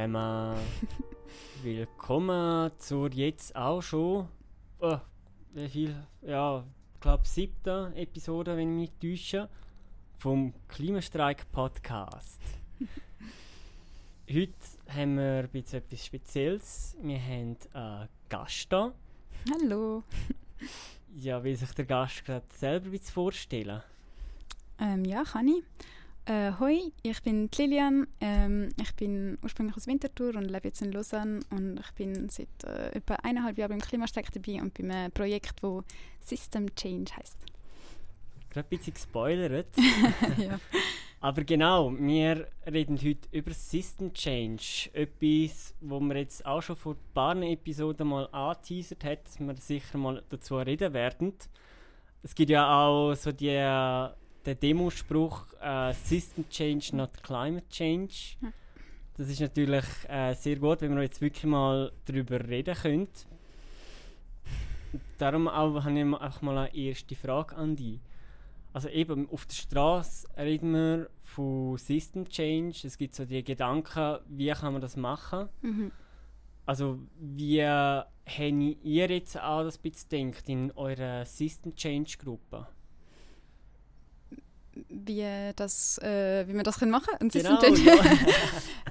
Zusammen. Willkommen zur jetzt auch schon, oh, wie viel, ja, ich glaube siebten Episode, wenn ich mich täusche, vom Klimastreik Podcast. Heute haben wir ein bisschen etwas Spezielles. Wir haben einen Gast da. Hallo. Ja, will sich der Gast gerade selber ein bisschen vorstellen? Ähm, ja, kann ich. Äh, hoi, ich bin Lilian. Ähm, ich bin ursprünglich aus Winterthur und lebe jetzt in Lausanne. Und ich bin seit äh, etwa eineinhalb Jahren beim Klimastreik dabei und bei einem Projekt, das System Change heisst. Gerade ein bisschen gespoilert. ja. Aber genau, wir reden heute über System Change. Etwas, wo wir jetzt auch schon vor ein paar Episoden mal angeteasert hat, dass wir sicher mal dazu reden werden. Es gibt ja auch so die, den Demospruch äh, System Change, not Climate Change. Das ist natürlich äh, sehr gut, wenn wir jetzt wirklich mal darüber reden können. Darum auch, habe ich einfach mal eine erste Frage an dich. Also eben auf der Straße reden wir von System Change. Es gibt so die Gedanken, wie kann man das machen? Mhm. Also wie habt ihr jetzt auch das bisschen gedacht in eurer System Change Gruppe? Wie, das, äh, wie wir das können machen können? Genau, Change? ja.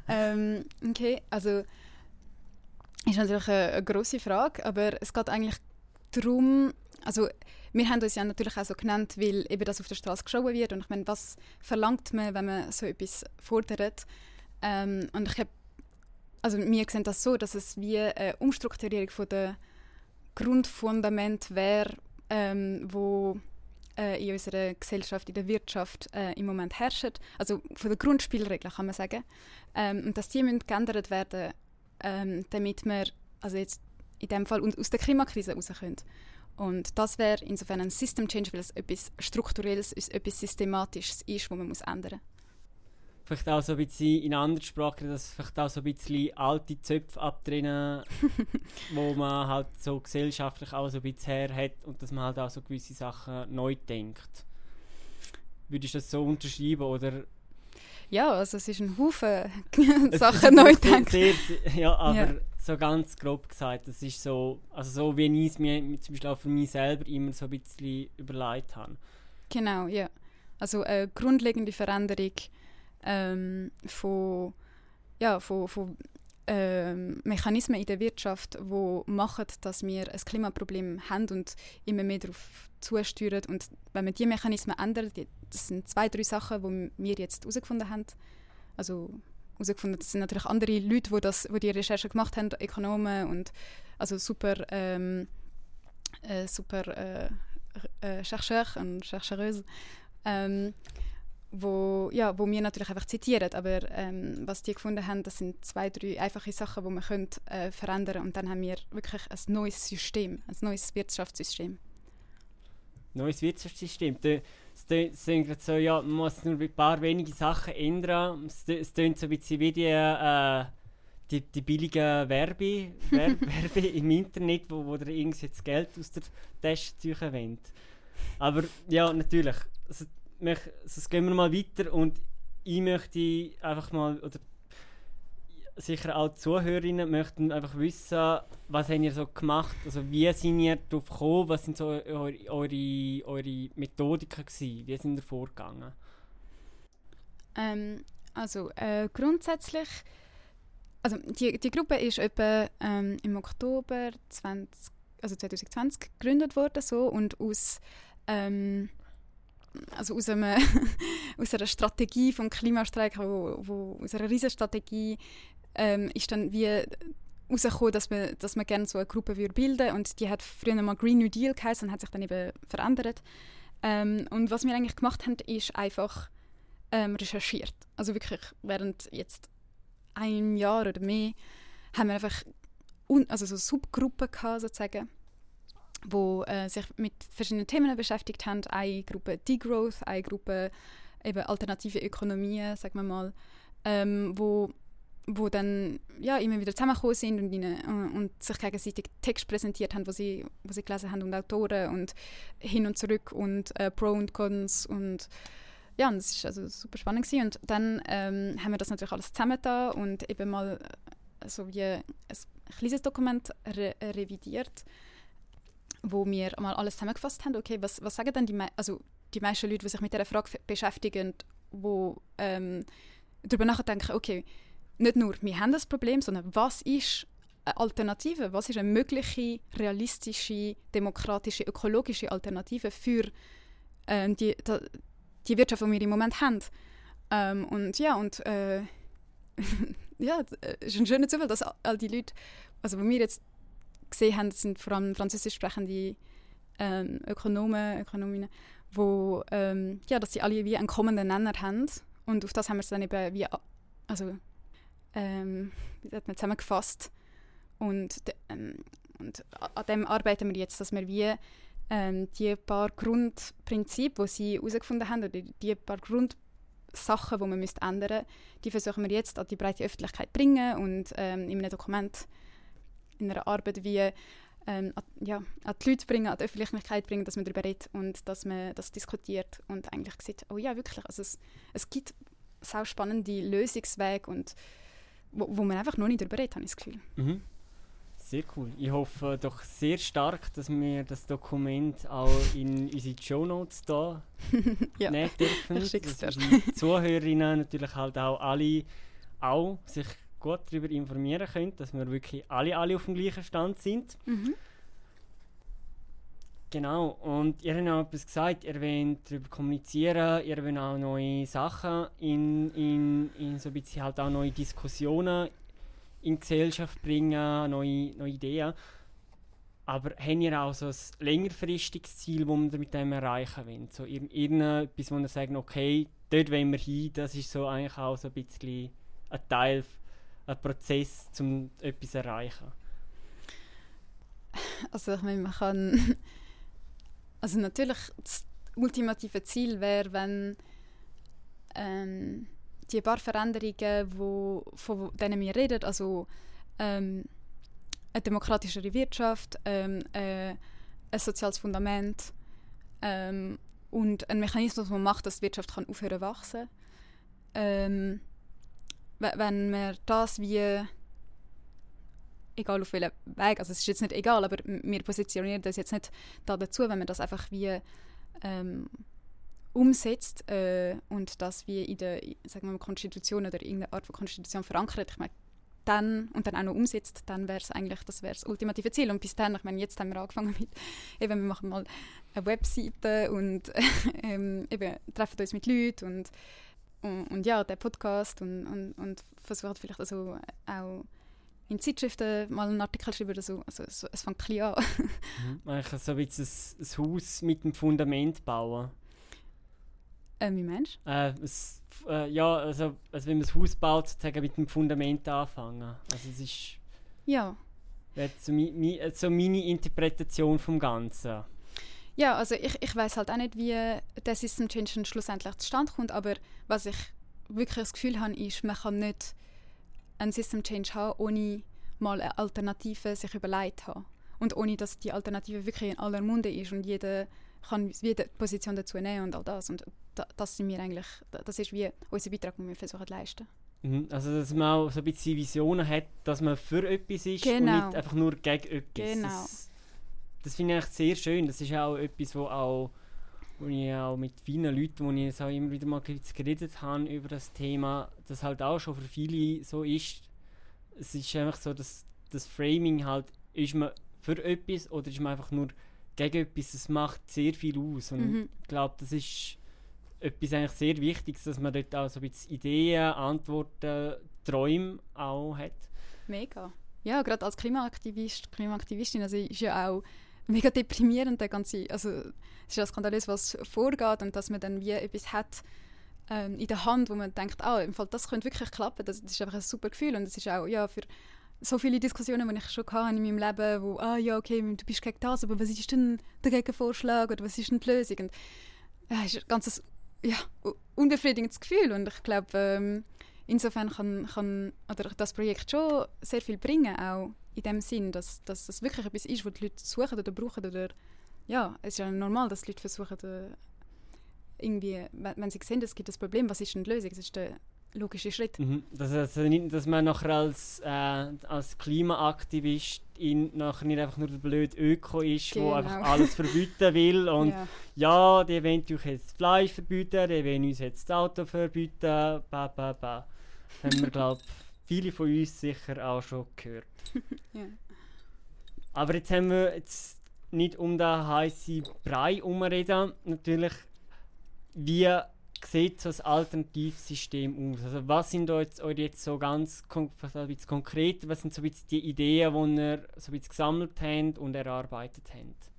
ähm, okay, also ist natürlich eine, eine grosse Frage, aber es geht eigentlich darum, also wir haben uns ja natürlich auch so genannt, weil eben das auf der Straße geschaut wird und ich meine, was verlangt man, wenn man so etwas fordert? Ähm, und ich habe, also wir sehen das so, dass es wie eine Umstrukturierung von der Grundfundament wäre, ähm, wo äh, in unserer Gesellschaft, in der Wirtschaft äh, im Moment herrscht. Also von der Grundspielregeln kann man sagen. Ähm, und dass die müssen geändert werden, ähm, damit wir also jetzt in dem Fall aus der Klimakrise rauskommen. Und das wäre insofern ein System Change, weil es etwas Strukturelles, etwas Systematisches ist, was man muss ändern Vielleicht auch so ein bisschen in anderen Sprachen, dass vielleicht auch so ein bisschen alte Zöpfe abtrennen, wo man halt so gesellschaftlich auch so ein bisschen her hat und dass man halt auch so gewisse Sachen neu denkt. Würdest du das so unterschreiben oder Ja, also es ist ein Haufen Sachen neu denken. Ja, aber Ja. so ganz grob gesagt, das ist so, also so wie ich es mir zum Beispiel auch für mich selber immer so ein bisschen überlegt habe. Genau, ja. Also eine grundlegende Veränderung ähm, von, ja, von, von ähm, Mechanismen in der Wirtschaft, die machen, dass wir ein Klimaproblem haben und immer mehr darauf zusteuern. Und wenn man diese Mechanismen ändert, das sind zwei, drei Sachen, die wir jetzt herausgefunden haben. Also herausgefunden, das sind natürlich andere Leute, die, das, die die Recherche gemacht haben, Ökonomen und also super, ähm, äh, super äh, äh, Chercheurs und Chercheuses, ähm, wo, ja, wo wir natürlich einfach zitieren, aber ähm, was die gefunden haben, das sind zwei, drei einfache Sachen, die man könnte, äh, verändern und dann haben wir wirklich ein neues System, ein neues Wirtschaftssystem. Neues Wirtschaftssystem. Es klingt so, ja, man muss nur ein paar wenige Sachen ändern. Es klingt so ein bisschen wie die, äh, die, die billigen Werbe, Werbe, Werbe im Internet, wo, wo der irgendwie jetzt Geld aus der Tasche ziehen wollen. Aber ja, natürlich. Also, mich, also, gehen wir mal weiter und ich möchte einfach mal, oder sicher auch die Zuhörerinnen möchten einfach wissen, was habt ihr so gemacht, also wie sind ihr darauf gekommen, was sind so eure, eure, eure Methodiken gewesen, wie sind ihr vorgegangen? Ähm, also äh, grundsätzlich, also die, die Gruppe ist etwa ähm, im Oktober 20, also 2020 gegründet worden so und aus ähm, also aus, einem aus einer Strategie vom Klimastreik, wo, wo, aus einer riesen Strategie ähm, ist dann wie herausgekommen, dass man, dass man gerne so eine Gruppe würde bilden und die hat früher mal Green New Deal geheißen und hat sich dann eben verändert. Ähm, und was wir eigentlich gemacht haben, ist einfach ähm, recherchiert. Also wirklich während jetzt einem Jahr oder mehr haben wir einfach also so Subgruppen gehabt, sozusagen, wo äh, sich mit verschiedenen Themen beschäftigt haben. Eine Gruppe Degrowth, eine Gruppe eben alternative Ökonomien, sagen wir mal, ähm, wo wo dann ja, immer wieder zusammengekommen sind und, ihnen, äh, und sich gegenseitig Text präsentiert haben, wo sie, wo sie gelesen haben und Autoren und hin und zurück und äh, Pro und Cons und ja, und das war also super spannend gewesen. und dann ähm, haben wir das natürlich alles zusammengetan und eben mal äh, so wie ein kleines Dokument re revidiert, wo wir mal alles zusammengefasst haben. Okay, was, was sagen denn die, also die meisten Leute, die sich mit dieser Frage beschäftigen, die ähm, darüber nachdenken, okay, nicht nur, wir haben das Problem, sondern was ist eine Alternative? Was ist eine mögliche, realistische, demokratische, ökologische Alternative für ähm, die, die, Wirtschaft, die wir im Moment haben? Ähm, und ja, und äh, ja, es ist ein schöner Zufall, dass all die Leute, also die wir jetzt gesehen haben, sind vor allem französisch sprechende ähm, Ökonomen, Ökonominnen, wo, ähm, ja, dass sie alle wie einen kommenden Nenner haben. Und auf das haben wir es dann eben wie, also, ähm, hat man zusammengefasst. Und, ähm, und an dem arbeiten wir jetzt, dass wir wie ähm, die paar Grundprinzipien, die sie herausgefunden haben, oder die paar Grundsachen, die man müsste ändern die versuchen wir jetzt an die breite Öffentlichkeit zu bringen und ähm, in einem Dokument, in einer Arbeit wie ähm, an, ja, an die Leute bringen, an die Öffentlichkeit bringen, dass man darüber redet und dass man das diskutiert und eigentlich sieht, oh ja, wirklich, also es, es gibt sau spannende Lösungswege und wo, wo man einfach noch nicht darüber redet, habe ich das Gefühl. Mhm. Sehr cool. Ich hoffe doch sehr stark, dass wir das Dokument auch in unsere Show Notes da ja. nehmen dürfen. Dass die Zuhörerinnen natürlich halt auch alle auch sich gut darüber informieren können, dass wir wirklich alle, alle auf dem gleichen Stand sind. Mhm. Genau, und ihr habt auch etwas gesagt, ihr wollt darüber kommunizieren, ihr wollt auch neue Sachen in, in, in so ein bisschen halt auch neue Diskussionen in die Gesellschaft bringen, neue, neue Ideen. Aber habt ihr auch so ein längerfristiges Ziel, das wir mit dem erreichen wollen? So irgendetwas, wo ihr sagt, okay, dort wollen wir hin, das ist so eigentlich auch so ein bisschen ein Teil ein Prozess, um etwas zu erreichen? Also ich meine, man kann... Also natürlich, das ultimative Ziel wäre, wenn ähm, die paar Veränderungen, wo, von denen wir reden, also ähm, eine demokratischere Wirtschaft, ähm, äh, ein soziales Fundament ähm, und ein Mechanismus, der macht, dass die Wirtschaft kann aufhören zu wachsen. Ähm, wenn wir das wie egal auf welchem Weg, also es ist jetzt nicht egal, aber wir positionieren das jetzt nicht da dazu, wenn man das einfach wie ähm, umsetzt äh, und das wie in der sagen wir mal, Konstitution oder irgendeine Art von Konstitution verankert, ich meine, dann und dann auch noch umsetzt, dann wäre es eigentlich das, wär's ultimative Ziel. Und bis dann, ich meine, jetzt haben wir angefangen mit, eben, wir machen mal eine Webseite und ähm, eben, treffen uns mit Leuten und und, und, ja, der Podcast und, und, und versucht vielleicht also auch in Zeitschriften mal einen Artikel schreiben oder so. Also es, es fängt klein an. mhm. Eigentlich so ein bisschen ein, ein Haus mit dem Fundament bauen. Äh, wie meinst du? Äh, es, äh, ja, also, also wenn man ein Haus baut, sozusagen mit dem Fundament anfangen. Also es ist... Ja. So, mi, mi, so meine Interpretation vom Ganzen. Ja, also ich, ich weiß halt auch nicht, wie der System Change schlussendlich zustande kommt, aber was ich wirklich das Gefühl habe, ist, man kann nicht einen System Change haben, ohne mal eine Alternative sich überlegt haben. Und ohne, dass die Alternative wirklich in aller Munde ist und jeder kann jede Position dazu nehmen und all das. Und da, das sind wir eigentlich, das ist wie unser Beitrag, den wir versuchen zu leisten. Mhm, also, dass man auch so ein bisschen Visionen hat, dass man für etwas ist genau. und nicht einfach nur gegen etwas. Genau. Das das finde ich sehr schön. Das ist auch etwas, wo auch wo ich auch mit vielen Leuten, wo ich so immer wieder mal geredet habe über das Thema, das halt auch schon für viele so ist. Es ist einfach so, dass das Framing halt, ist man für etwas oder ist man einfach nur gegen etwas, es macht sehr viel aus. Und mhm. ich glaube, das ist etwas eigentlich sehr Wichtiges, dass man dort auch so ein bisschen Ideen, Antworten, Träume auch hat. Mega. Ja, gerade als Klimaaktivist, Klimaaktivistin, also ist ja auch mega deprimierend, der ganze, also es ist ja skandalös, was vorgeht und dass man dann wie etwas hat ähm, in der Hand, wo man denkt, ah, im Fall, das könnte wirklich klappen, das, das ist einfach ein super Gefühl und es ist auch, ja, für so viele Diskussionen, die ich schon hatte in meinem Leben, wo, ah ja, okay, du bist gegen das, aber was ist denn der Gegenvorschlag oder was ist denn die Lösung? Und, ja, ist ein ganzes, ja, unbefriedigendes Gefühl und ich glaube, ähm, insofern kann, kann oder das Projekt schon sehr viel bringen, auch in dem Sinn, dass, dass das wirklich etwas ist, was die Leute suchen oder brauchen oder ja, es ist ja normal, dass die Leute versuchen, irgendwie, wenn, sie sehen, es gibt ein Problem, was ist denn die Lösung? Das ist der logische Schritt. Mhm. Das heißt dass man nachher als, äh, als Klimaaktivist in, nachher nicht einfach nur der blöde Öko ist, der Genau. einfach alles verbieten will und ja. ja, die wollen euch jetzt das Fleisch verbieten, die wollen uns jetzt das Auto verbieten, ba, ba, ba. Haben wir, glaube viele von uns sicher auch schon gehört. Ja. Aber jetzt haben wir jetzt nicht um den heißen Brei herumreden. Natürlich, wie sieht so ein Alternativsystem aus? Also was sind da jetzt, so ganz was konkret, was sind so ein die Ideen, die ihr so ein gesammelt habt und erarbeitet habt?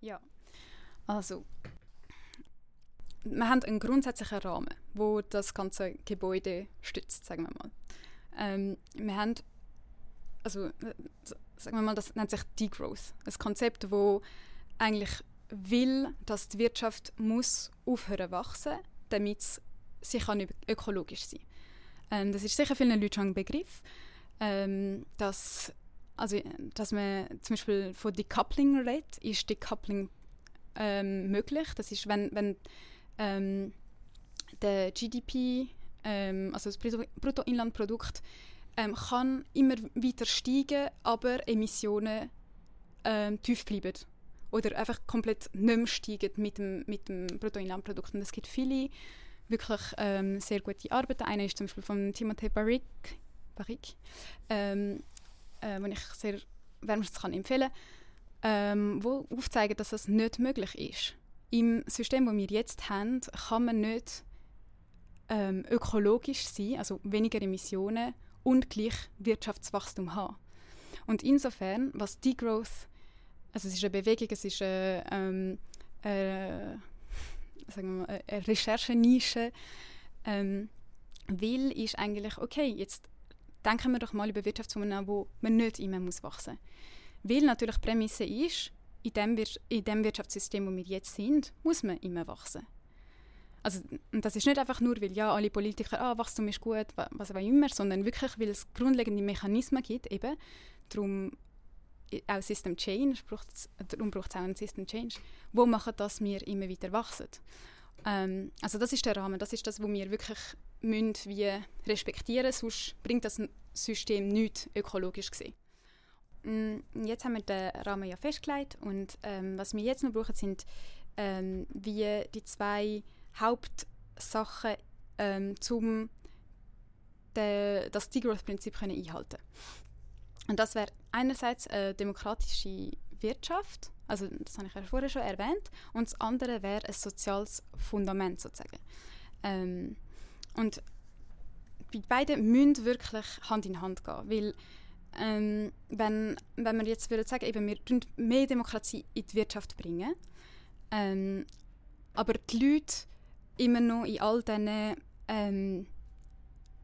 Ja, also wir haben einen grundsätzlichen Rahmen, wo das ganze Gebäude stützt, sagen wir mal. Ähm, wir haben, also äh, sagen wir mal, das nennt sich Degrowth, ein Konzept, wo eigentlich will, dass die Wirtschaft muss aufhören wachsen, damit sie kann ök- ökologisch sein. Ähm, das ist sicher vielen Leuten schon ein Begriff, ähm, dass also, dass man zum Beispiel von Decoupling redet, ist Decoupling ähm, möglich. Das ist, wenn, wenn ähm, der GDP, ähm, also das Brutto- Bruttoinlandprodukt, ähm, kann immer weiter steigen, aber Emissionen ähm, tief bleiben. Oder einfach komplett nicht mehr steigen mit dem, mit dem Bruttoinlandprodukt. Und es gibt viele wirklich ähm, sehr gute Arbeiten. Eine ist zum Beispiel von Timothée Barrick, Barrick ähm, äh, den ich sehr wärmstens kann empfehlen ähm, wo aufzeigen, dass das nicht möglich ist. Im System, das wir jetzt haben, kann man nicht ähm, ökologisch sein, also weniger Emissionen und gleich Wirtschaftswachstum haben. Und insofern, was Degrowth, also es ist eine Bewegung, es ist eine, ähm, äh, sagen wir eine Recherchenische, ähm, will, ist eigentlich, okay, jetzt denken wir doch mal über Wirtschaftsformen nach, wo man nicht immer muss wachsen muss. Weil natürlich die Prämisse ist, in dem, in dem Wirtschaftssystem, wo wir jetzt sind, muss man immer wachsen. Also, das ist nicht einfach nur, weil ja alle Politiker, ah, Wachstum ist gut, wa- was auch immer, sondern wirklich, weil es grundlegende Mechanismen gibt, eben, darum auch System Change, darum braucht es auch einen System Change, wo machen, dass wir immer weiter wachsen. Ähm, also das ist der Rahmen, das ist das, wo wir wirklich müssen wie respektieren, sonst bringt das System nichts ökologisch gesehen. Mm, Jetzt haben wir den Rahmen ja festgelegt und ähm, was wir jetzt noch brauchen, sind ähm, wie die zwei Hauptsachen, ähm, um de, das Degrowth-Prinzip einhalten Und das wäre einerseits eine demokratische Wirtschaft, also das habe ich ja vorher schon erwähnt, und das andere wäre ein soziales Fundament sozusagen. Ähm, und beiden müssen wirklich Hand in Hand gehen, weil ähm, wenn, wenn wir jetzt würden sagen, eben, wir mehr Demokratie in die Wirtschaft bringen, ähm, aber die Leute immer noch in all diesen ähm,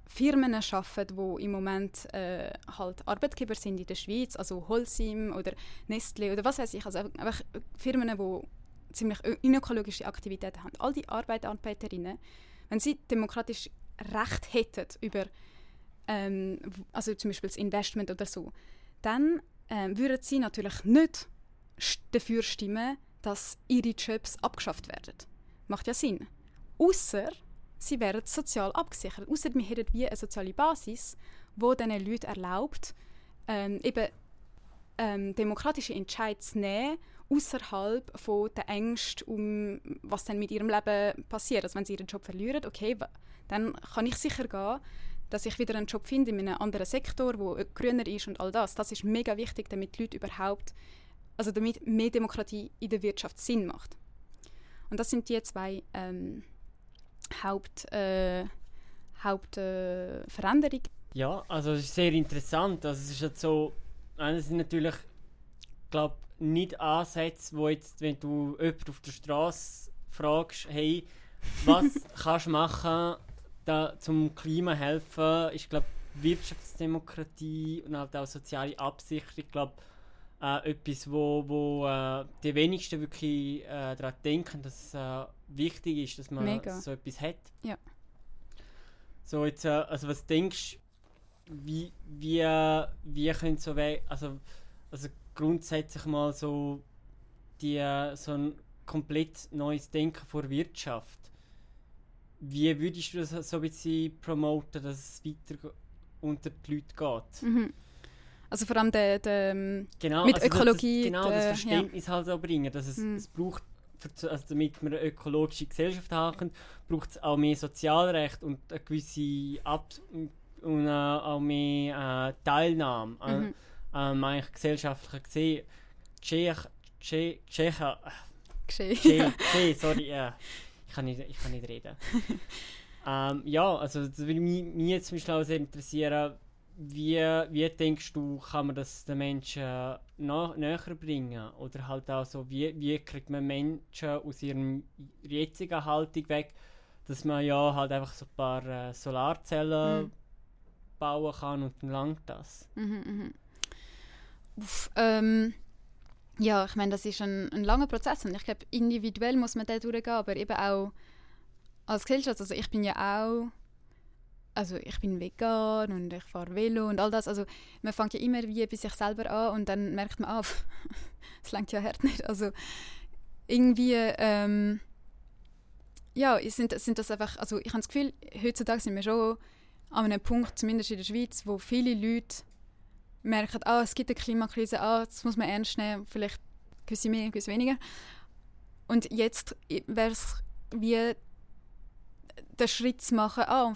Firmen arbeiten, die im Moment äh, halt Arbeitgeber sind in der Schweiz, also Holcim oder Nestle oder was weiß ich, also einfach Firmen, die ziemlich ö- unökologische Aktivitäten haben. All die Arbeiterinnen, wenn sie demokratisch Recht hätten über ähm, also zum Beispiel das Investment oder so, dann ähm, würden sie natürlich nicht dafür stimmen, dass ihre Jobs abgeschafft werden. Macht ja Sinn. Außer sie wären sozial abgesichert. Außer wir hätten wie eine soziale Basis, wo diesen Leuten erlaubt, ähm, eben ähm, demokratische Entscheidungen zu nehmen, außerhalb der Ängste um was dann mit ihrem Leben passiert. Also wenn sie ihren Job verlieren, okay, dann kann ich sicher gehen, dass ich wieder einen Job finde in einem anderen Sektor, wo grüner ist und all das. Das ist mega wichtig, damit die Leute überhaupt, also damit mehr Demokratie in der Wirtschaft Sinn macht. Und das sind die zwei ähm, Haupt, äh, Hauptveränderungen. Äh. Ja, also es ist sehr interessant. Also es ist jetzt so, es sind natürlich, glaube nicht Ansätze, wo jetzt, wenn du jemanden auf der Straße fragst, hey, was kannst du machen, da zum Klima helfen, ich glaube Wirtschaftsdemokratie und halt auch soziale Absicht, ich glaube äh, etwas, wo, wo äh, die wenigsten wirklich äh, daran denken, dass es äh, wichtig ist, dass man Mega. so etwas hat. Ja. So jetzt, äh, also was denkst wie, wie, äh, wie können so also, also grundsätzlich mal so die, äh, so ein komplett neues Denken vor Wirtschaft. Wie würdest du das so ein bisschen promoten, dass es weiter unter die Leute geht? Mhm. Also vor allem der, der genau, mit also Ökologie. Das, genau, das Verständnis halt so bringen, dass es, Mhm. es braucht, also damit wir eine ökologische Gesellschaft haben, braucht es auch mehr Sozialrecht und eine gewisse Ab und äh, auch mehr äh, Teilnahme. Äh, Mhm. ähm, eigentlich gesellschaftlich gesehen. Tschech, Tschech, Tschechen, Geschehen. Tschech, Tschech, sorry, ja. ich, kann nicht, ich kann nicht reden. ähm, ja, also das würde mich, mich jetzt zum Beispiel auch sehr interessieren, wie, wie denkst du, kann man das den Menschen na, näher bringen? Oder halt auch so, wie, wie kriegt man Menschen aus ihrem jetzigen Haltung weg, dass man ja halt einfach so ein paar äh, Solarzellen Mhm. bauen kann und dann langt das. Mhm, mhm. Uff, ähm, ja, ich meine, das ist ein, ein langer Prozess und ich glaube, individuell muss man da durchgehen, aber eben auch als Gesellschaft. Also ich bin ja auch, also ich bin vegan und ich fahre Velo und all das. Also man fängt ja immer wie bei sich selber an und dann merkt man, ah, es langt ja hart nicht. Also irgendwie, ähm, ja, sind, sind das einfach, also ich habe das Gefühl, heutzutage sind wir schon an einem Punkt, zumindest in der Schweiz, wo viele Leute merken, ah, es gibt eine Klimakrise, ah, das muss man ernst nehmen, vielleicht gewisse mehr, gewisse weniger. Und jetzt wäre es wie den Schritt zu machen, ah,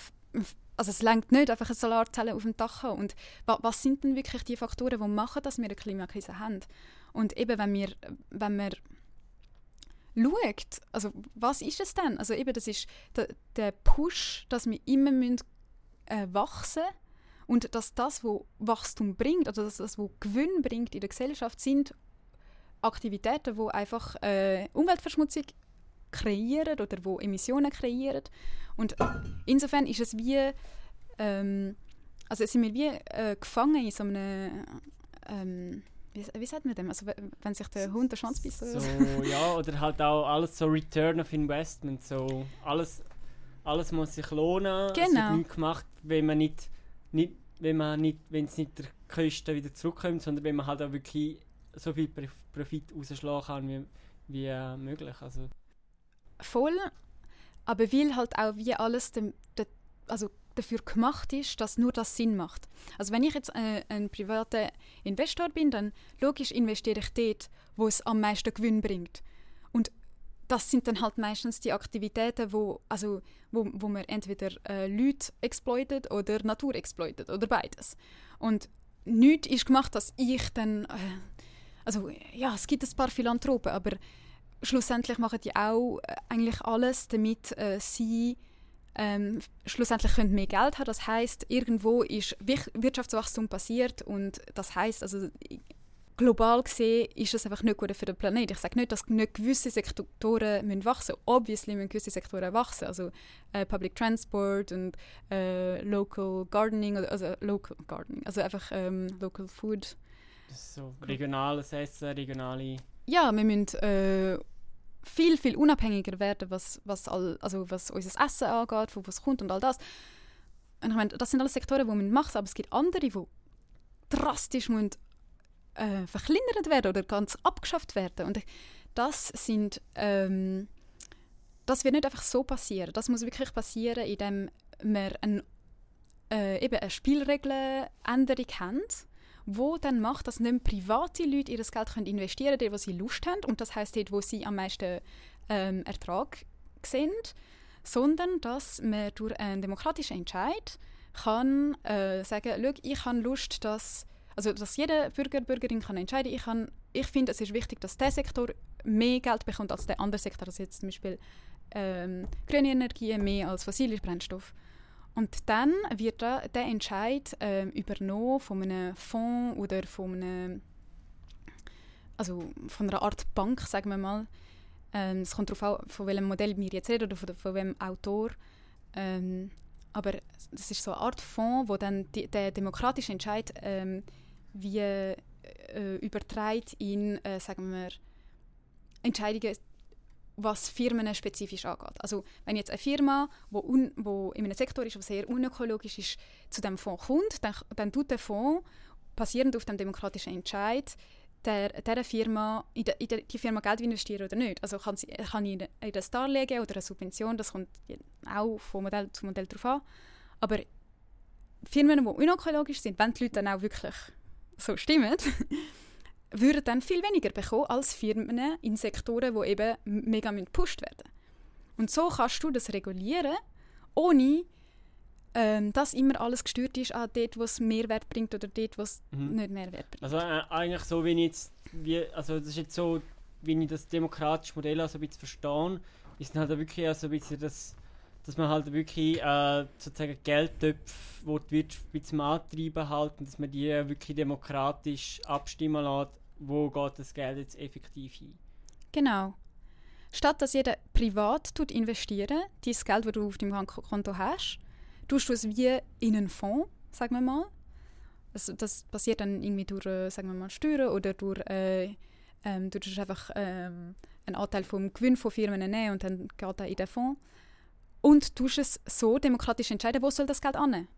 also es längt nicht, einfach eine Solarzelle auf dem Dach haben. Und wa was sind denn wirklich die Faktoren, die machen, dass wir eine Klimakrise haben? Und eben, wenn wir, wenn wir schaut, also was ist es denn? Also eben, das ist der, der Push, dass wir immer müssen, äh, wachsen und dass das, was Wachstum bringt, oder dass das, was Gewinn bringt in der Gesellschaft, sind Aktivitäten, die einfach äh, Umweltverschmutzung kreieren oder wo Emissionen kreieren. Und insofern ist es wie, ähm, also sind wir wie äh, gefangen in so einem, ähm, wie, wie sagt man dem? Also we- wenn sich der Hund den Schwanz beißt So, ja, oder halt auch alles so Return of Investment. So, alles, alles muss sich lohnen. Es Genau. wird nichts gemacht, wenn man nicht, nicht, wenn man nicht, wenn es nicht der Kosten wieder zurückkommt, sondern wenn man halt auch wirklich so viel Prof- Profit rausschlagen kann wie, wie äh, möglich. Also, voll, aber weil halt auch wie alles dem, de, also dafür gemacht ist, dass nur das Sinn macht. Also wenn ich jetzt äh, ein privater Investor bin, dann logisch investiere ich dort, wo es am meisten Gewinn bringt. Und das sind dann halt meistens die Aktivitäten, wo, also, wo, wo man entweder äh, Leute exploitet oder Natur exploitet oder beides. Und nichts ist gemacht, dass ich dann, äh, also ja, es gibt ein paar Philanthropen, aber schlussendlich machen die auch äh, eigentlich alles, damit äh, sie ähm, schlussendlich können mehr Geld haben. Das heißt, irgendwo ist Wirtschaftswachstum passiert und das heißt, also global gesehen ist das einfach nicht gut für den Planeten. Ich sage nicht, dass nicht gewisse Sektoren müssen wachsen. Obviously müssen gewisse Sektoren wachsen, also äh, Public Transport und äh, Local Gardening, also Local Gardening, also einfach ähm, Local Food. das ist so regionales Essen, regionale. ja, wir müssen äh, viel, viel unabhängiger werden, was, was, all, also was unser Essen angeht, von was kommt und all das. Und ich meine, das sind alles Sektoren, die man macht, aber es gibt andere, die drastisch müssen, äh, verkleinert werden oder ganz abgeschafft werden. Und das sind, ähm, das wird nicht einfach so passieren. Das muss wirklich passieren, indem wir ein, äh, eben eine Spielregeländerung haben, wo dann macht, dass nicht private Leute ihr Geld können investieren können, dort, wo sie Lust haben, und das heißt dort, wo sie am meisten ähm, Ertrag sehen, sondern dass man durch einen demokratischen Entscheid kann äh, sagen, «Schau, ich habe Lust, dass, also dass jeder Bürger, Bürgerin kann entscheiden, kann, ich finde, es ist wichtig, dass der Sektor mehr Geld bekommt als der andere Sektor, also jetzt zum Beispiel ähm, grüne Energie mehr als fossile Brennstoff. Und dann wird da, der Entscheid ähm, übernommen von einem Fonds oder von einem, also von einer Art Bank, sagen wir mal. Ähm, es kommt darauf an, von welchem Modell wir jetzt reden oder von, von welchem Autor. Ähm, aber das ist so eine Art Fonds, wo dann die, der demokratische Entscheid ähm, wie äh, überträgt in, äh, sagen wir, Entscheidungen was Firmen spezifisch angeht. Also wenn jetzt eine Firma, wo, un, wo in einem Sektor ist, der sehr unökologisch ist, zu dem Fonds kommt, dann, dann tut der Fonds, basierend auf dem demokratischen Entscheid, der, dieser Firma, in, de, in de, die Firma Geld investieren oder nicht. Also kann, sie, kann ich in das Darlehen oder eine Subvention, das kommt auch von Modell zu Modell drauf an. Aber Firmen, die unökologisch sind, wenn die Leute dann auch wirklich so stimmen, würden dann viel weniger bekommen als Firmen in Sektoren, die eben mega gepusht werden Und so kannst du das regulieren, ohne ähm, dass immer alles gesteuert ist an dort, wo es Mehrwert bringt oder dort, wo es mhm. nicht Mehrwert bringt. Also äh, eigentlich so, wie ich jetzt, wie, also das ist jetzt so, wie ich das demokratische Modell also ein bisschen verstehe, ist halt wirklich also ein bisschen das, dass man halt wirklich äh, sozusagen Geldtöpfe, wo die Wirtschaft ein bisschen antreiben halten, dass man die wirklich demokratisch abstimmen lässt, wo geht das Geld jetzt effektiv hin. Genau. Statt dass jeder privat tut investieren, dieses Geld, das du auf deinem Konto hast, tust du es wie in einen Fonds, sagen wir mal. Also das passiert dann irgendwie durch, äh, sagen wir mal, Steuern oder durch, äh, ähm, du tust einfach ähm, einen Anteil vom Gewinn von Firmen nehmen und dann geht er in den Fonds. Und tust es so demokratisch entscheiden, wo soll das Geld an?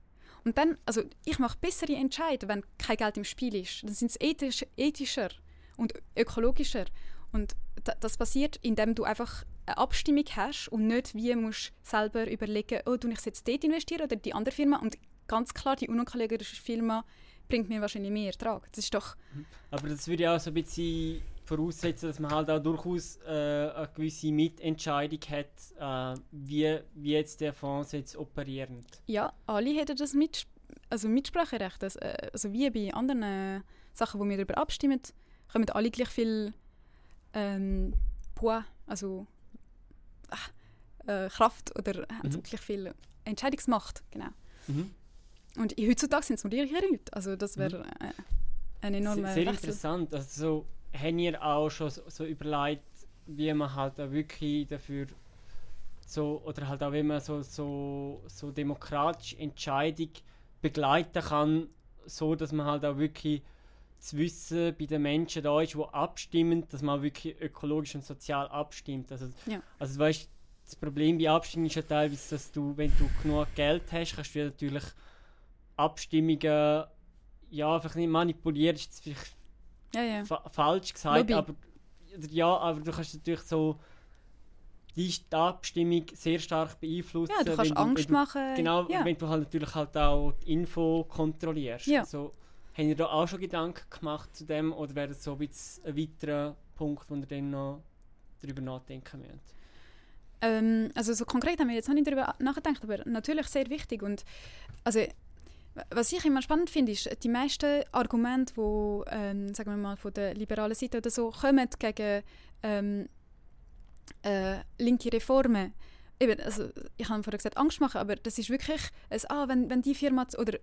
Und dann, also ich mache bessere Entscheidungen, wenn kein Geld im Spiel ist. Dann sind es ethisch, ethischer und ökologischer. Und das passiert, indem du einfach eine Abstimmung hast und nicht wie musst selber überlegen, oh, du ich jetzt dort investieren oder die andere Firma und ganz klar, die unökologische Firma bringt mir wahrscheinlich mehr Ertrag. Das ist doch... Aber das würde ja auch so ein bisschen voraussetzen, dass man halt auch durchaus äh, eine gewisse Mitentscheidung hat, äh, wie, wie jetzt der Fonds jetzt operieren. Ja, alle hätten das mit, also Mitspracherecht. Das, äh, also wie bei anderen äh, Sachen, wo wir darüber abstimmen, kommen alle gleich viel ähm, Poids, also ach, äh, Kraft oder mhm. haben gleich viel Entscheidungsmacht. Genau. Mhm. Und heutzutage sind es nur die Leute. Also das wäre mhm. äh, ein enormer Sehr, sehr interessant. Also so, haben ihr auch schon so, so überlegt, wie man halt auch wirklich dafür so oder halt auch wie man so, so, so demokratische Entscheidung begleiten kann, so dass man halt auch wirklich das Wissen bei den Menschen da ist, die abstimmen, dass man wirklich ökologisch und sozial abstimmt. Also, ja. also weißt, das Problem bei Abstimmung ist ja teilweise, dass du, wenn du genug Geld hast, kannst du natürlich Abstimmungen ja einfach nicht manipulieren, ist vielleicht ja, ja. fa falsch gesagt, Lobby. aber ja, aber du kannst natürlich so die Abstimmung sehr stark beeinflussen. Ja, du kannst Angst du, wenn du, machen. Genau, ja. wenn du halt natürlich halt auch die Info kontrollierst. Ja. Also, Habt ihr da auch schon Gedanken gemacht zu dem oder wäre das so ein, ein weiterer Punkt, wo ihr dann noch darüber nachdenken müsst? Ähm, also so konkret haben wir jetzt noch nicht darüber nachgedacht, aber natürlich sehr wichtig und also was ich immer spannend finde, ist, die meisten Argumente, die ähm, sagen wir mal von der liberalen Seite oder so kommen gegen ähm, äh, linke Reformen, Eben, also ich habe vorher gesagt, Angst machen, aber das ist wirklich, ein, ah, wenn, wenn die Firma oder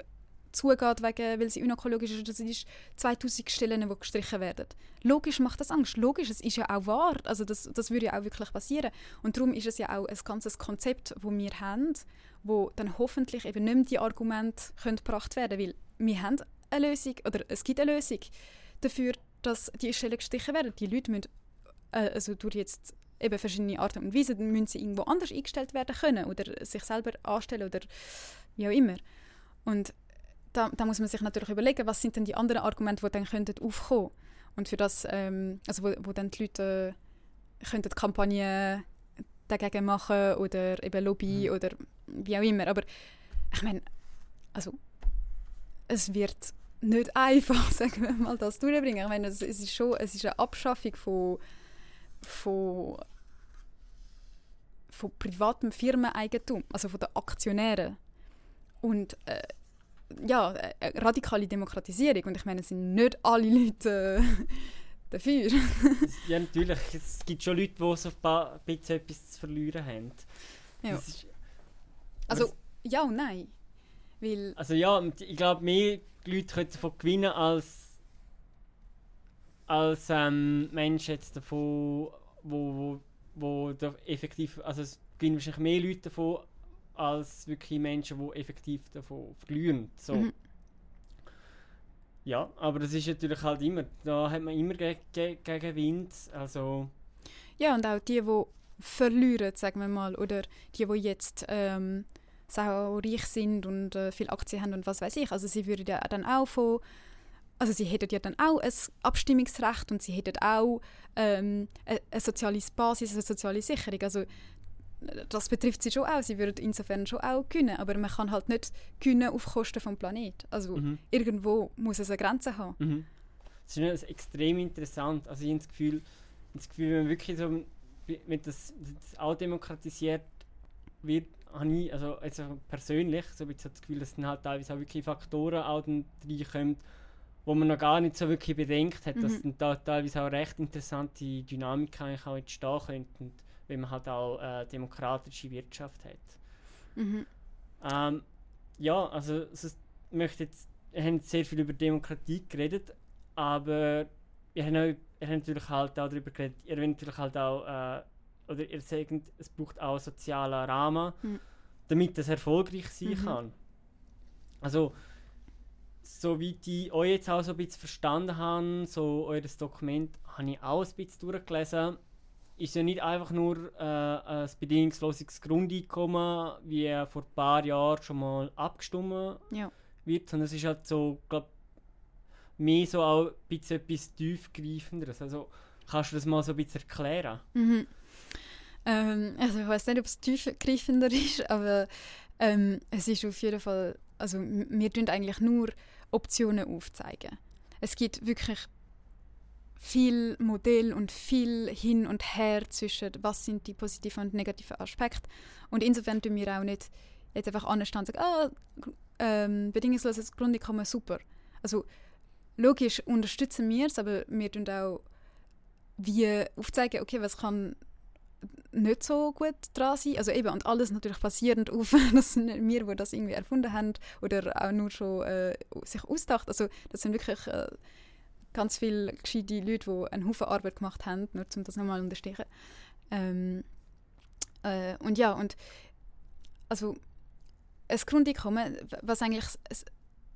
zugeht, wegen, weil sie unökologisch ist. Das sind 2000 Stellen, die gestrichen werden. Logisch macht das Angst. Logisch, es ist ja auch wahr. Also das, das würde ja auch wirklich passieren. Und darum ist es ja auch ein ganzes Konzept, das wir haben, wo dann hoffentlich eben nicht mehr die Argumente können gebracht werden. Weil wir haben eine Lösung, oder es gibt eine Lösung dafür, dass die Stellen gestrichen werden. Die Leute müssen, äh, also durch jetzt eben verschiedene Arten und Weisen, müssen sie irgendwo anders eingestellt werden können oder sich selber anstellen oder wie auch immer. Und da, da, muss man sich natürlich überlegen, was sind denn die anderen Argumente, die dann könnten aufkommen und für das, ähm, also wo, wo dann die Leute äh, könnten Kampagnen dagegen machen oder eben Lobby mhm. oder wie auch immer. Aber ich meine, also es wird nicht einfach, sagen wir mal, das durchbringen. Ich meine, es, es ist schon, es ist eine Abschaffung von, von von privatem Firmeneigentum, also von den Aktionären. Und äh, ja, eine radikale Demokratisierung. Und ich meine, es sind nicht alle Leute äh, dafür. ja, natürlich. Es gibt schon Leute, die so ein bisschen etwas zu verlieren haben. Ja. Ist, also, ja und nein. Weil also ja, ich glaube, mehr Leute können davon gewinnen als, als ähm, Menschen jetzt davon, wo, wo, wo effektiv, also es gewinnen wahrscheinlich mehr Leute davon, als wirklich Menschen, die effektiv davon verlieren. So. Mhm. Ja, aber das ist natürlich halt immer, da hat man immer ge ge gegen Wind, also... Ja, und auch die, die verlieren, sagen wir mal, oder die, die jetzt ähm, auch reich sind und äh, viel Aktien haben und was weiß ich, also sie würden ja dann auch von also sie hätten ja dann auch ein Abstimmungsrecht und sie hätten auch ähm, eine, eine soziale Basis, eine soziale Sicherung. Also das betrifft sie schon auch. Sie würden insofern schon auch können, aber man kann halt nicht können auf Kosten vom Planet. Also mhm. irgendwo muss es eine Grenze haben. Mhm. Das ist extrem interessant. Also ich habe das Gefühl, das Gefühl wenn wirklich so, wenn das, das auch demokratisiert wird, habe ich, also, also persönlich, so ich das Gefühl, dass dann halt teilweise auch wirklich Faktoren auch reinkommen, wo man noch gar nicht so wirklich bedenkt hat, mhm. dass dann da teilweise auch recht interessante Dynamiken eigentlich auch entstehen könnten weil man halt auch äh, demokratische Wirtschaft hat. Mhm. Ähm, ja, also es möchte jetzt, wir haben sehr viel über Demokratie geredet, aber wir haben, auch, wir haben natürlich halt auch darüber geredet, ihr wollt natürlich halt auch, äh, oder ihr sagt, es braucht auch einen sozialen Rahmen, mhm. damit es erfolgreich sein mhm. kann. Also, soweit ich euch jetzt auch so ein bisschen verstanden habe, so eures Dokument, habe ich auch ein bisschen durchgelesen ist ja nicht einfach nur äh, ein bedingungsloses Grundeinkommen, wie vor ein paar Jahren schon mal abgestimmt ja. wird, sondern es ist halt so, glaube mehr so auch ein bisschen etwas tiefgreifenderes. Also kannst du das mal so ein bisschen erklären? Mhm. Ähm, also ich weiß nicht, ob es tiefgreifender ist, aber ähm, es ist auf jeden Fall, also wir tun eigentlich nur Optionen aufzeigen. Es gibt wirklich viel Modell und viel hin und her zwischen was sind die positiven und negativen Aspekte. Und insofern tun wir auch nicht jetzt einfach anstehen und sagen, ah, ähm, bedingungsloses Grundeinkommen, super. Also logisch unterstützen wir es, aber wir tun auch wie aufzeigen, okay, was kann nicht so gut dran sein. Also eben, und alles natürlich basierend auf, dass wir, die das irgendwie erfunden haben oder auch nur schon äh, sich ausdacht. Also das sind wirklich äh, ganz viele gescheite Leute, die einen Haufen Arbeit gemacht haben, nur um das nochmal zu unterstreichen. Ähm, äh, und ja, und also ein Grundeinkommen, was eigentlich das,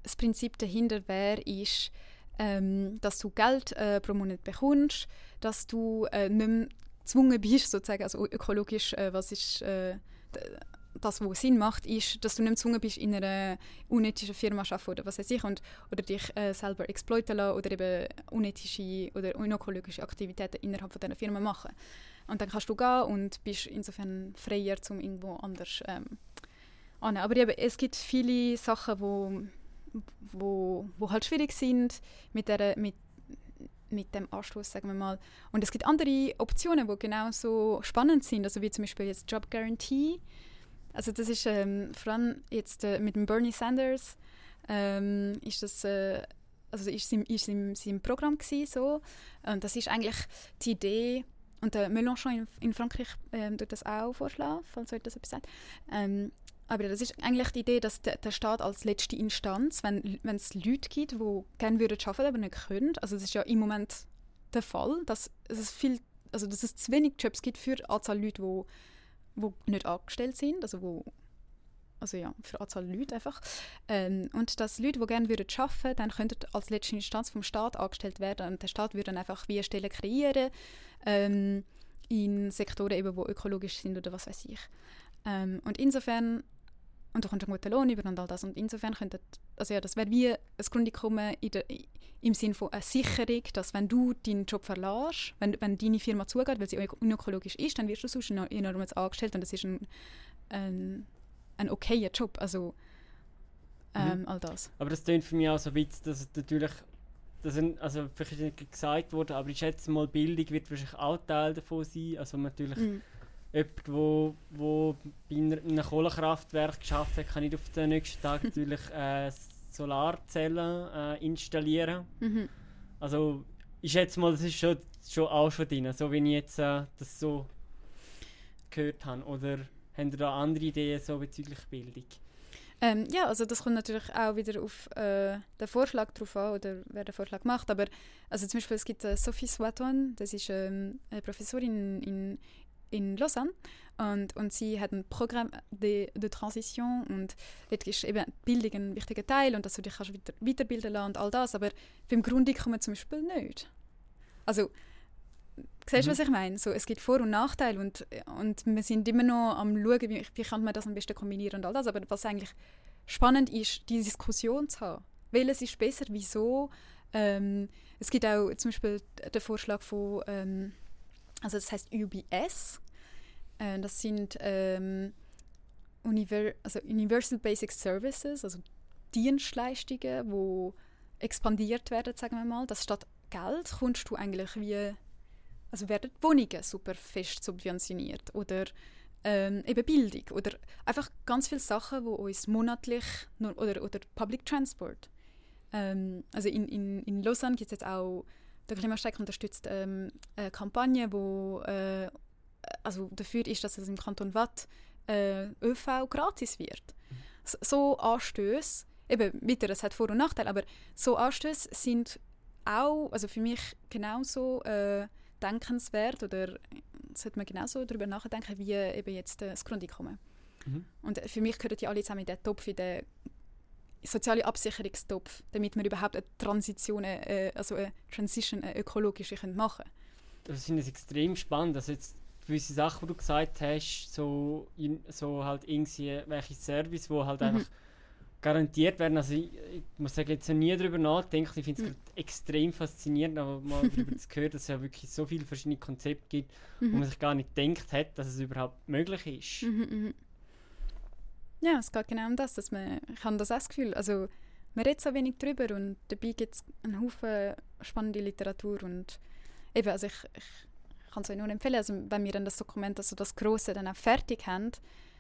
das Prinzip dahinter wäre, ist, ähm, dass du Geld äh, pro Monat bekommst, dass du äh, nicht mehr gezwungen bist, sozusagen, also ökologisch, äh, was ist äh, das, was Sinn macht, ist, dass du nicht gezwungen bist, in einer unethischen Firma zu arbeiten oder was weiß ich, und, oder dich äh, selber exploiten lassen oder eben unethische oder unökologische Aktivitäten innerhalb von dieser Firma machen. Und dann kannst du gehen und bist insofern freier, um irgendwo anders ähm, an. Aber eben, es gibt viele Sachen, wo, wo, wo halt schwierig sind mit, der, mit, mit dem Anschluss, sagen wir mal. Und es gibt andere Optionen, die genauso spannend sind, also wie zum Beispiel jetzt Job Guarantee also das ist ähm, vor allem jetzt äh, mit dem Bernie Sanders ähm, ist das äh, also ist im, ist im, im Programm gewesen, so und das ist eigentlich die Idee und der Mélenchon in, in Frankreich ähm, tut das auch vorschlagen, falls euch das etwas sagt. Ähm, aber das ist eigentlich die Idee, dass der, der Staat als letzte Instanz, wenn es Leute gibt, die gerne würden arbeiten, aber nicht können, also das ist ja im Moment der Fall, dass es viel, also dass es zu wenig Jobs gibt für die Anzahl Leute, die wo nicht angestellt sind, also wo also ja, für Anzahl Leute einfach. Ähm, und dass Leute, die gerne würden arbeiten, dann könnten als letzte Instanz vom Staat angestellt werden und der Staat würde dann einfach wie Stellen kreieren ähm, in Sektoren eben, wo ökologisch sind oder was weiß ich. Ähm, und insofern und du kommst einen guten Lohn über und all das. Und insofern könnte, also ja, das wäre wie ein Grundeinkommen in der, im Sinne von einer Sicherung, dass wenn du deinen Job verlässt, wenn, wenn deine Firma zugeht, weil sie unökologisch ist, dann wirst du sonst enorm angestellt und das ist ein, ein, ein okayer Job. Also ähm, mhm. all das. Aber das klingt für mich auch so ein bisschen, dass es natürlich das sind, also vielleicht nicht gesagt worden, aber ich schätze mal, Bildung wird wahrscheinlich auch Teil davon sein. Also natürlich mhm jemand, wo, wo bei einem Kohlekraftwerk geschafft hat, kann nicht auf den nächsten Tag natürlich äh, Solarzellen äh, installieren. Mhm. Also ich schätze mal, das ist schon, schon auch schon drin, so wie ich jetzt äh, das so gehört habe. Oder haben ihr da andere Ideen so bezüglich Bildung? Ähm, ja, also das kommt natürlich auch wieder auf äh, den Vorschlag drauf an oder wer den Vorschlag macht. Aber also zum Beispiel es gibt äh, Sophie Swaton, das ist ähm, eine Professorin in, in Lausanne und, und sie hat ein Programm de, de Transition und dort ist eben Bildung ein wichtiger Teil und dass du dich kannst weiter, weiterbilden lassen und all das, aber beim Grundeinkommen zum Beispiel nicht. Also, siehst du, mhm. was ich meine? So, es gibt Vor- und Nachteile und, und wir sind immer noch am schauen, wie, wie kann man das am besten kombinieren und all das, aber was eigentlich spannend ist, die Diskussion zu haben. Welches ist besser, wieso, Ähm, es gibt auch zum Beispiel den Vorschlag von, ähm, also das heißt UBS. Äh, das sind ähm, Univer also Universal Basic Services, also Dienstleistungen, die expandiert werden, sagen wir mal. Dass statt Geld kommst du eigentlich wie, also werden Wohnungen super fest subventioniert oder ähm, eben Bildung oder einfach ganz viele Sachen, die uns monatlich nur, oder, oder Public Transport. Ähm, also in, in, in Lausanne gibt es jetzt auch, der Klimastreik unterstützt ähm, eine Kampagne, wo äh, also dafür ist, dass es im Kanton Watt äh, ÖV gratis wird. So, Anstöße, eben wieder, es hat Vor- und Nachteile, aber so Anstöße sind auch, also für mich genauso äh, denkenswert oder sollte man genauso darüber nachdenken, wie eben jetzt äh, das Grundeinkommen. Mhm. Und für mich gehören die alle zusammen in den Topf, in den sozialen Absicherungstopf, damit wir überhaupt eine Transition, äh, also eine Transition, eine ökologische machen können. Das finde ich extrem spannend, also jetzt gewisse Sachen, die du gesagt hast, so, in, so halt irgendwie welche Service, wo halt mhm. einfach garantiert werden. Also ich, ich muss sagen, jetzt nie darüber nachdenken. Ich finde es mhm. extrem faszinierend, aber mal darüber zu hören, dass es ja wirklich so viele verschiedene Konzepte gibt, mhm. wo man sich gar nicht gedacht hat, dass es überhaupt möglich ist. Mhm, mhm, ja, es geht genau um das, dass man, ich habe das auch das Gefühl, also man redet so wenig darüber und dabei gibt es einen Haufen spannende Literatur und eben, also ich, ich kann es euch nur empfehlen, also wenn wir dann das Dokument, also das Große dann auch fertig haben,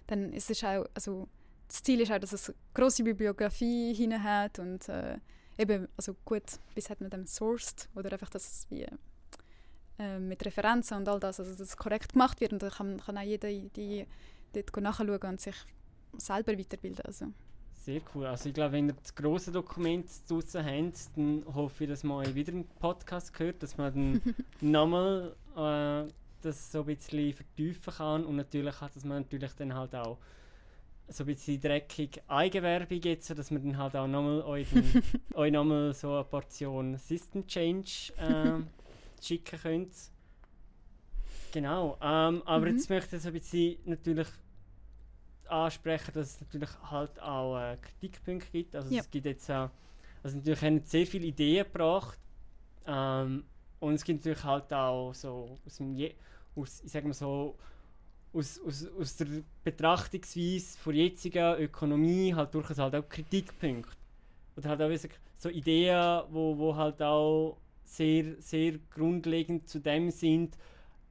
dann ist es auch, also das Ziel ist auch, dass es eine grosse Bibliografie hinein hat und äh, eben, also gut, bis hat man dann sourced oder einfach, dass es wie äh, mit Referenzen und all das, also dass es korrekt gemacht wird und dann kann, kann auch jeder die dort nachschauen und sich selber weiterbilden. Also. Sehr cool. Also ich glaube, wenn ihr das große Dokument draußen habt, dann hoffe ich, dass man wieder einen Podcast hört, dass man dann nochmal äh, das so ein bisschen vertiefen kann und natürlich hat, dass man natürlich dann halt auch so ein bisschen dreckig Eigenwerbung jetzt, dass man dann halt auch nochmal euch, euch nochmal so eine Portion System Change äh, schicken könnt. Genau, ähm, aber mhm. jetzt möchte ich so ein bisschen natürlich ansprechen, dass es natürlich halt auch äh, Kritikpunkte gibt. Also ja. es gibt jetzt auch, also natürlich haben sehr viele Ideen gebracht ähm, und es gibt natürlich halt auch so aus dem, Je aus, ich sag mal so, aus, aus, aus der Betrachtungsweise von jetziger Ökonomie halt durchaus halt auch Kritikpunkte. Oder halt auch so Ideen, wo, wo halt auch sehr, sehr grundlegend zu dem sind,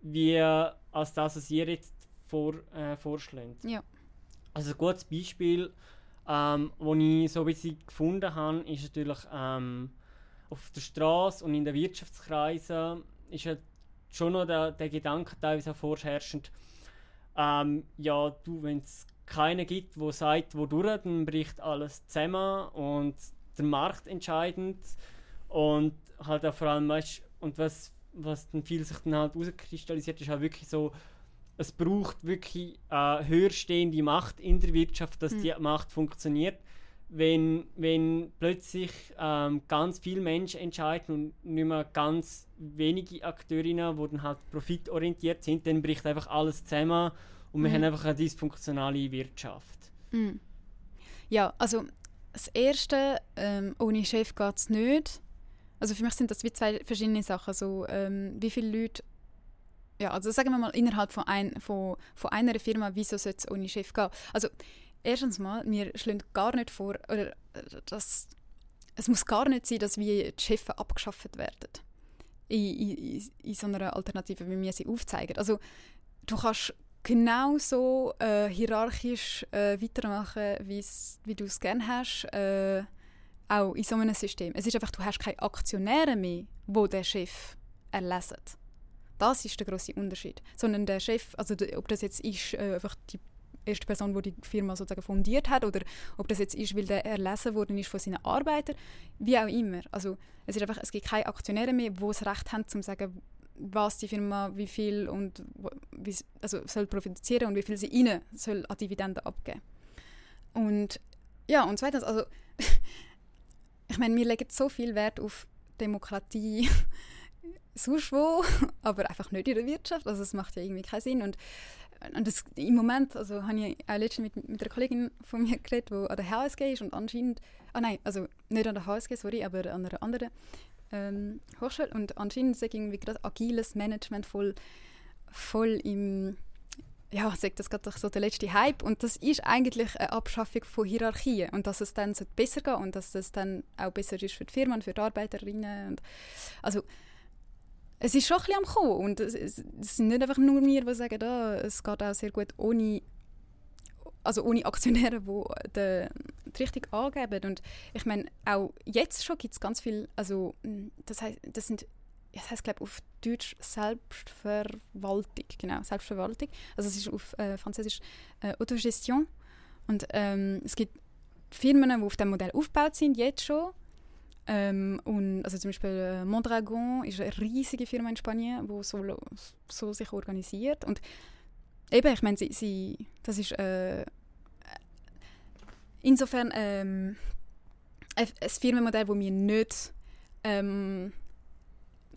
wie als das, was ihr jetzt vor, äh, vorschlägt. Ja. Also ein gutes Beispiel, ähm, wo ich so ein bisschen gefunden habe, ist natürlich ähm, auf der Straße und in den Wirtschaftskreisen ist halt schon noch der, der Gedanke teilweise vorherrschend, ähm, ja, du, wenn es keinen gibt, der sagt, wodurch, dann bricht alles zusammen und der Markt entscheidend und halt auch vor allem, weißt, und was, was dann viel sich dann halt herauskristallisiert, ist halt wirklich so, es braucht wirklich äh, höherstehende Macht in der Wirtschaft, dass mhm. die Macht funktioniert. Wenn, wenn plötzlich ähm, ganz viele Menschen entscheiden und nicht mehr ganz wenige Akteurinnen, die dann halt profitorientiert sind, dann bricht einfach alles zusammen und wir mhm. haben einfach eine dysfunktionale Wirtschaft. Mhm. Ja, also das Erste, ähm, ohne Chef geht es nicht. Also für mich sind das wie zwei verschiedene Sachen. So, ähm, wie viele Leute ja, also sagen wir mal innerhalb von, ein, von, von einer Firma, wieso soll es ohne Chef gehen? Also erstens mal, wir schlagen gar nicht vor, oder äh, das, es muss gar nicht sein, dass wir die Chefs abgeschafft werden. In, in, in so einer Alternative, wie wir sie aufzeigen. Also du kannst genauso äh, hierarchisch äh, weitermachen, wie du es gerne hast, äh, auch in so einem System. Es ist einfach, du hast keine Aktionäre mehr, wo der Chef erlesen. Das ist der große Unterschied. Sondern der Chef, also ob das jetzt ist, äh, einfach die erste Person, die die Firma sozusagen fundiert hat, oder ob das jetzt ist, weil der erlesen worden ist von seinen Arbeitern, wie auch immer. Also es, ist einfach, es gibt keine Aktionäre mehr, die das Recht haben, zu sagen, was die Firma, wie viel und wie, also soll produzieren und wie viel sie ihnen soll an Dividenden abgeben. Und ja, und zweitens, also ich meine, wir legen so viel Wert auf Demokratie sonst wo, aber einfach nicht in der Wirtschaft. Also es macht ja irgendwie keinen Sinn. Und, und das, im Moment, also habe ich auch letztens mit, mit einer Kollegin von mir geredet, die an der HSG ist und anscheinend, ah nein, also nicht an der HSG, sorry, aber an einer anderen ähm, Hochschule und anscheinend ist irgendwie gerade agiles Management voll, voll im ja, sagt das gerade so der letzte Hype und das ist eigentlich eine Abschaffung von Hierarchien und dass es dann besser geht und dass es dann auch besser ist für die Firmen, für die Arbeiterinnen und also es ist schon ein bisschen am Kommen und es, es, es sind nicht einfach nur wir, die sagen, ah, es geht auch sehr gut ohne also ohne Aktionäre, die die, die Richtung angeben. Und ich meine, auch jetzt schon gibt es ganz viel, also das heißt, das sind, das heißt glaube auf Deutsch Selbstverwaltung, genau, Selbstverwaltung. Also es ist auf äh, Französisch äh, Autogestion. Und ähm, es gibt Firmen, die auf dem Modell aufgebaut sind, jetzt schon. Ähm, und also zum Beispiel äh, Mondragon ist eine riesige Firma in Spanien, die so, so sich organisiert. Und eben, ich meine, sie, sie, das ist äh, insofern ähm, ein, ein Firmenmodell, das wir nicht ähm,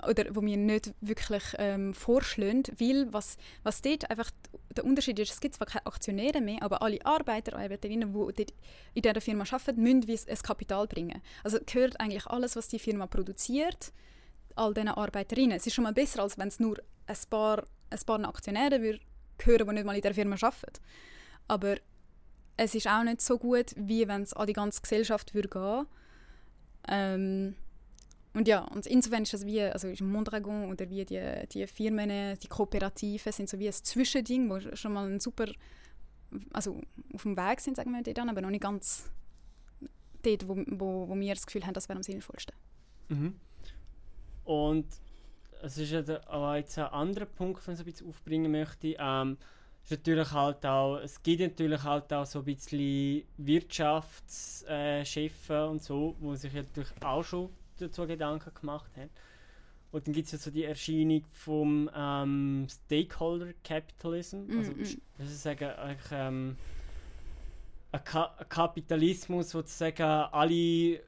oder wo wir nicht wirklich ähm, vorschlagen, weil was, was dort einfach der Unterschied ist, es gibt zwar keine Aktionäre mehr, aber alle Arbeiter Arbeiterinnen, die in dieser Firma arbeiten, müssen ein Kapital bringen. Also gehört eigentlich alles, was die Firma produziert, all diesen Arbeiterinnen. Es ist schon mal besser, als wenn es nur ein paar, ein paar Aktionäre würde hören, die nicht mal in der Firma arbeiten. Aber es ist auch nicht so gut, wie wenn es an die ganze Gesellschaft würde gehen. Ähm, und ja, und insofern ist das wie, also ist Mondragon oder wie die, die Firmen, die Kooperativen sind so wie ein Zwischending, wo schon mal ein super, also auf dem Weg sind, sagen wir dort aber noch nicht ganz dort, wo, wo, wo wir das Gefühl haben, das wäre am sinnvollsten. Mhm. Und es ist auch jetzt ein anderer Punkt, den ich ein bisschen aufbringen möchte. Ähm, ist natürlich halt auch, es gibt natürlich halt auch so ein bisschen Wirtschaftschefs äh, und so, wo sich natürlich auch schon dazu Gedanken gemacht haben. Und dann gibt es ja so die Erscheinung vom ähm, Stakeholder Capitalism. Mm Also, das ist sagen, eigentlich, ähm, ein, Ka ein Kapitalismus, wo sozusagen alle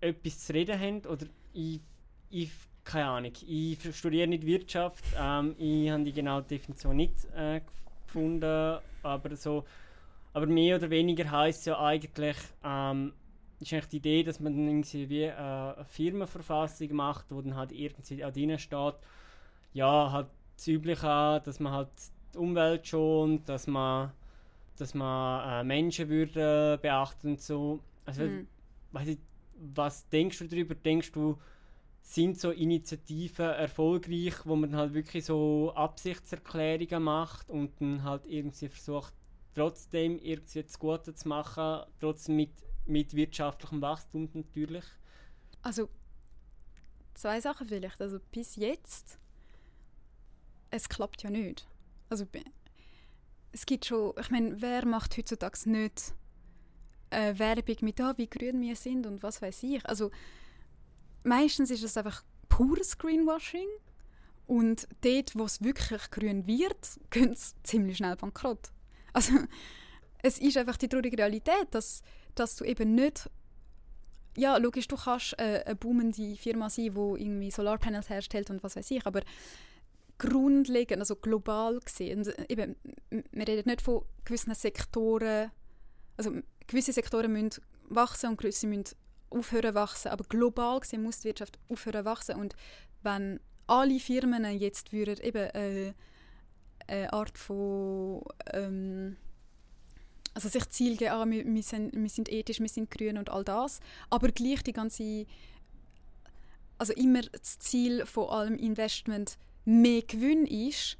etwas zu reden haben. Oder ich, ich keine Ahnung, ich studiere nicht Wirtschaft, ähm, ich habe die genaue Definition nicht äh, gefunden, aber so, aber mehr oder weniger heißt ja eigentlich, ähm, ist eigentlich die Idee, dass man dann irgendwie wie äh, eine Firmenverfassung macht, wo dann halt irgendwie auch drin steht, ja, halt das Übliche, dass man halt die Umwelt schont, dass man, dass man äh, Menschenwürde beachtet und so. Also, mhm. ich, was denkst du darüber? Denkst du, sind so Initiativen erfolgreich, wo man halt wirklich so Absichtserklärungen macht und dann halt irgendwie versucht, trotzdem irgendwie das Gute zu machen, trotzdem mit, mit wirtschaftlichem Wachstum natürlich? Also zwei Sachen vielleicht. Also bis jetzt, es klappt ja nicht. Also es gibt schon, ich meine, wer macht heutzutage nicht äh, Werbung mit, ah, wie grün wir sind und was weiß ich. Also meistens ist es einfach pures Greenwashing. Und dort, wo es wirklich grün wird, gehen es ziemlich schnell bankrott. Also, es ist einfach die traurige Realität, dass, dass du eben nicht ja, logisch, du kannst äh, eine boomende Firma sein, die irgendwie Solarpanels herstellt und was weiß ich, aber grundlegend, also global gesehen, eben, wir reden nicht von gewissen Sektoren, also gewisse Sektoren müssen wachsen und gewisse müssen aufhören wachsen. Aber global gesehen muss die Wirtschaft aufhören wachsen. Und wenn alle Firmen jetzt würden eben äh, eine Art von ähm, also sich Ziel geben, ah, wir, wir, sind, wir sind ethisch, wir sind grün und all das, aber gleich die ganze also immer das Ziel von allem Investment mehr Gewinn ist,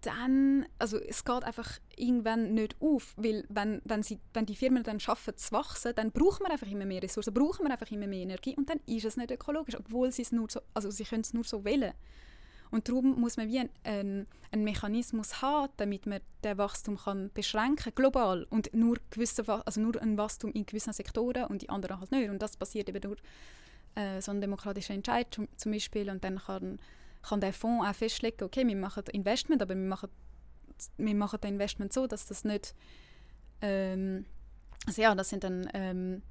dann, also es geht einfach irgendwann nicht auf, weil wenn, wenn, sie, wenn die Firmen dann schaffen zu wachsen, dann brauchen wir einfach immer mehr Ressourcen, brauchen wir einfach immer mehr Energie und dann ist es nicht ökologisch, obwohl sie es nur so, also sie können es nur so wählen. Und darum muss man wie einen, einen Mechanismus haben, damit man den Wachstum kann beschränken global und nur gewisse, also nur ein Wachstum in gewissen Sektoren und die anderen halt nicht. Und das passiert eben durch äh, so einen demokratischen Entscheid zum Beispiel und dann kann kann der Fonds auch festlegen, okay, wir machen Investment, aber wir machen, wir machen das Investment so, dass das nicht, ähm, also ja, das sind dann, ähm,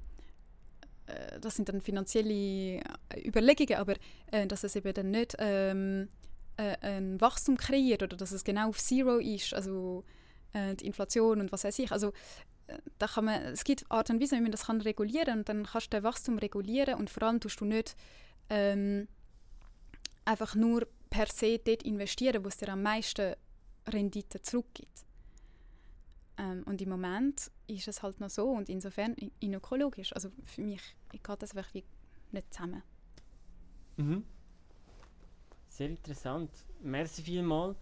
äh, das sind dann finanzielle Überlegungen, aber äh, dass es eben dann nicht ähm, äh, ein Wachstum kreiert oder dass es genau auf Zero ist, also äh, die Inflation und was weiß ich, also äh, da kann man, es gibt Art und Weise, wie man das kann regulieren und dann kannst du den Wachstum regulieren und vor allem tust du nicht ähm, einfach nur per se dort investieren, wo es dir am meisten Rendite zurückgibt. Ähm, und im Moment ist es halt noch so und insofern inökologisch. Also für mich geht das wie nicht zusammen. Mhm. Sehr interessant. Merci vielmals.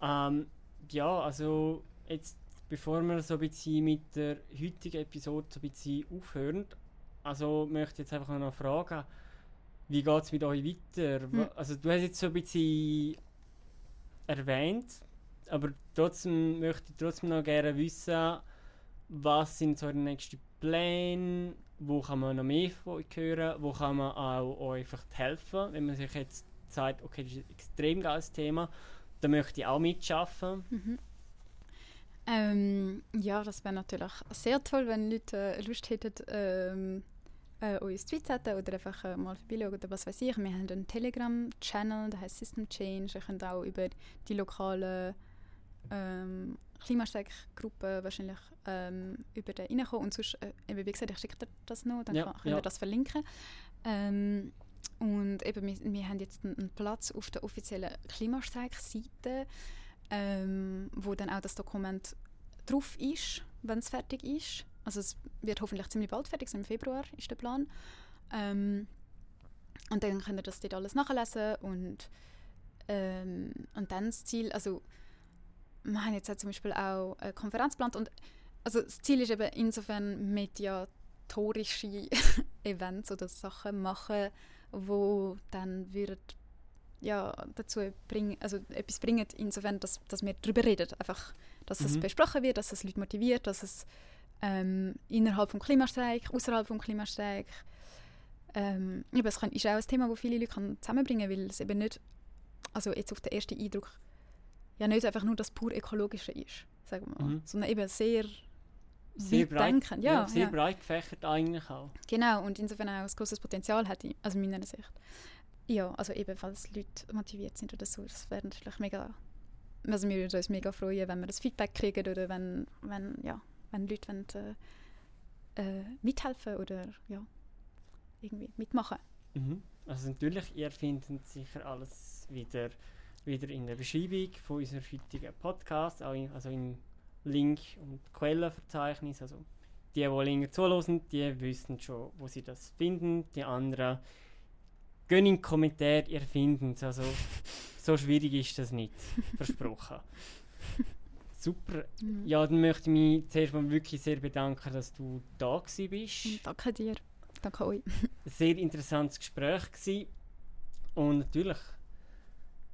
Ähm, ja, also jetzt bevor wir so ein bisschen mit der heutigen Episode so ein bisschen aufhören, also möchte ich jetzt einfach noch fragen, wie geht es mit euch weiter? Hm. Also du hast jetzt so ein bisschen erwähnt, aber trotzdem möchte ich trotzdem noch gerne wissen, was sind so die nächsten Pläne, wo kann man noch mehr von euch hören, wo kann man auch euch einfach helfen, wenn man sich jetzt sagt, okay, das ist ein extrem geiles Thema, da möchte ich auch mitschaffen. Mhm. Ähm, ja, das wäre natürlich sehr toll, wenn Leute äh, Lust hätten, ähm, äh, uns Tweets hätten oder einfach äh, mal vorbeischauen oder was weiß ich. Wir haben einen Telegram-Channel, der heißt System Change. Ihr könnt auch über die lokale ähm, Klimastreik-Gruppe wahrscheinlich ähm, über den reinkommen. Und sonst, äh, wie gesagt, ich schicke dir das noch, dann ja, kann, könnt ihr das verlinken. Ähm, und eben, wir, wir haben jetzt einen, Platz auf der offiziellen Klimastreik-Seite ähm, wo dann auch das Dokument drauf ist, wenn es fertig ist. Also es wird hoffentlich ziemlich bald fertig sein, im Februar ist der Plan. Ähm, und dann könnt ihr das dort alles nachlesen und, ähm, und dann das Ziel, also wir haben jetzt zum Beispiel auch eine Konferenz geplant und also das Ziel ist eben insofern mediatorische Events oder Sachen machen, wo dann wird ja, dazu bringen, also etwas bringen, insofern, dass, dass wir darüber reden. Einfach, dass mhm. es besprochen wird, dass es Leute motiviert, dass es ähm, innerhalb des Klimastreik, außerhalb des Klimastreik, ähm, eben, es kann, ist auch ein Thema, das viele Leute kann zusammenbringen kann, weil es eben nicht, also jetzt auf den ersten Eindruck, ja nicht einfach nur das pur Ökologische ist, sagen wir mal, mhm. sondern eben sehr sehr breit, denken. Ja, ja, sehr ja. breit gefächert eigentlich auch. Genau, und insofern auch ein großes Potenzial hat, also meiner Sicht. Ja, also eben, falls Leute motiviert sind oder so, das wäre natürlich mega, also wir würden uns mega freuen, wenn wir das Feedback kriegen oder wenn, wenn, ja, wenn Leute wollen, äh, äh, mithelfen oder ja, irgendwie mitmachen. Mhm. Also natürlich, ihr findet sicher alles wieder, wieder in der Beschreibung von unserem heutigen Podcast, also in Link und Quellenverzeichnis, also die, die länger zuhören, die wissen schon, wo sie das finden, die anderen Gehen in den Kommentar, ihr findet es. Also, so schwierig ist das nicht. Versprochen. Super. Ja, dann möchte ich mich zuerst mal wirklich sehr bedanken, dass du da bist. Danke dir. Danke euch. Sehr interessantes Gespräch gewesen. Und natürlich,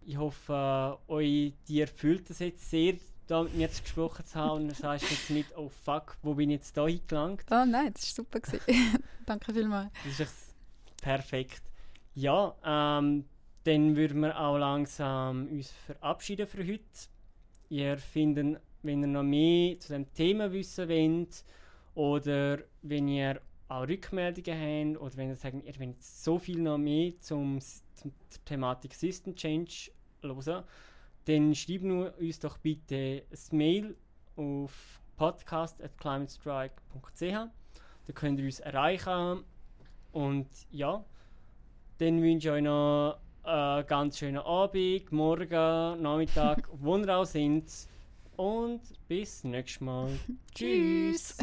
ich hoffe, euch dir fühlt es jetzt sehr, da mit mir jetzt gesprochen zu haben und du sagst jetzt nicht, oh fuck, wo bin ich jetzt da hingelangt? Oh nein, das war super. Danke vielmals. Das ist perfekt. Ja, ähm, dann würden wir auch langsam uns verabschieden für heute. Ihr findet, wenn ihr noch mehr zu dem Thema wissen wollt oder wenn ihr auch Rückmeldungen habt oder wenn ihr sagt, ihr wollt so viel noch mehr zum, zum zur Thematik System Change hören, dann schreibt uns doch bitte ein Mail auf podcast.climatestrike.ch. Da könnt ihr uns erreichen. Und ja, dann wünsche ich euch noch einen ganz schönen Abend, Morgen, Nachmittag, wo ihr auch sind. Und bis nächstes Mal. Tschüss.